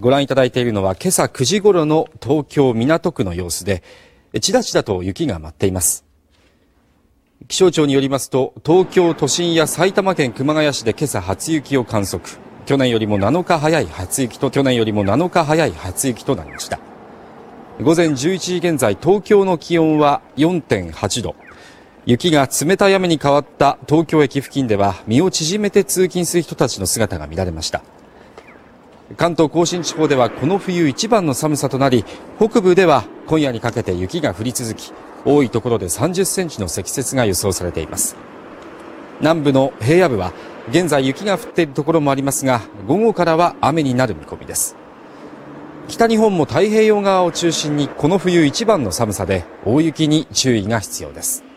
ご覧いただいているのは今朝9時頃の東京港区の様子で、ちらちらと雪が舞っています。気象庁によりますと、東京都心や埼玉県熊谷市で今朝初雪を観測。去年よりも7日早い初雪と、去年よりも7日早い初雪となりました。午前11時現在、東京の気温は4.8度。雪が冷たい雨に変わった東京駅付近では身を縮めて通勤する人たちの姿が見られました関東甲信地方ではこの冬一番の寒さとなり北部では今夜にかけて雪が降り続き多いところで30センチの積雪が予想されています。南部の平野部は現在雪が降っているところもありますが午後からは雨になる見込みです。北日本も太平洋側を中心にこの冬一番の寒さで大雪に注意が必要です。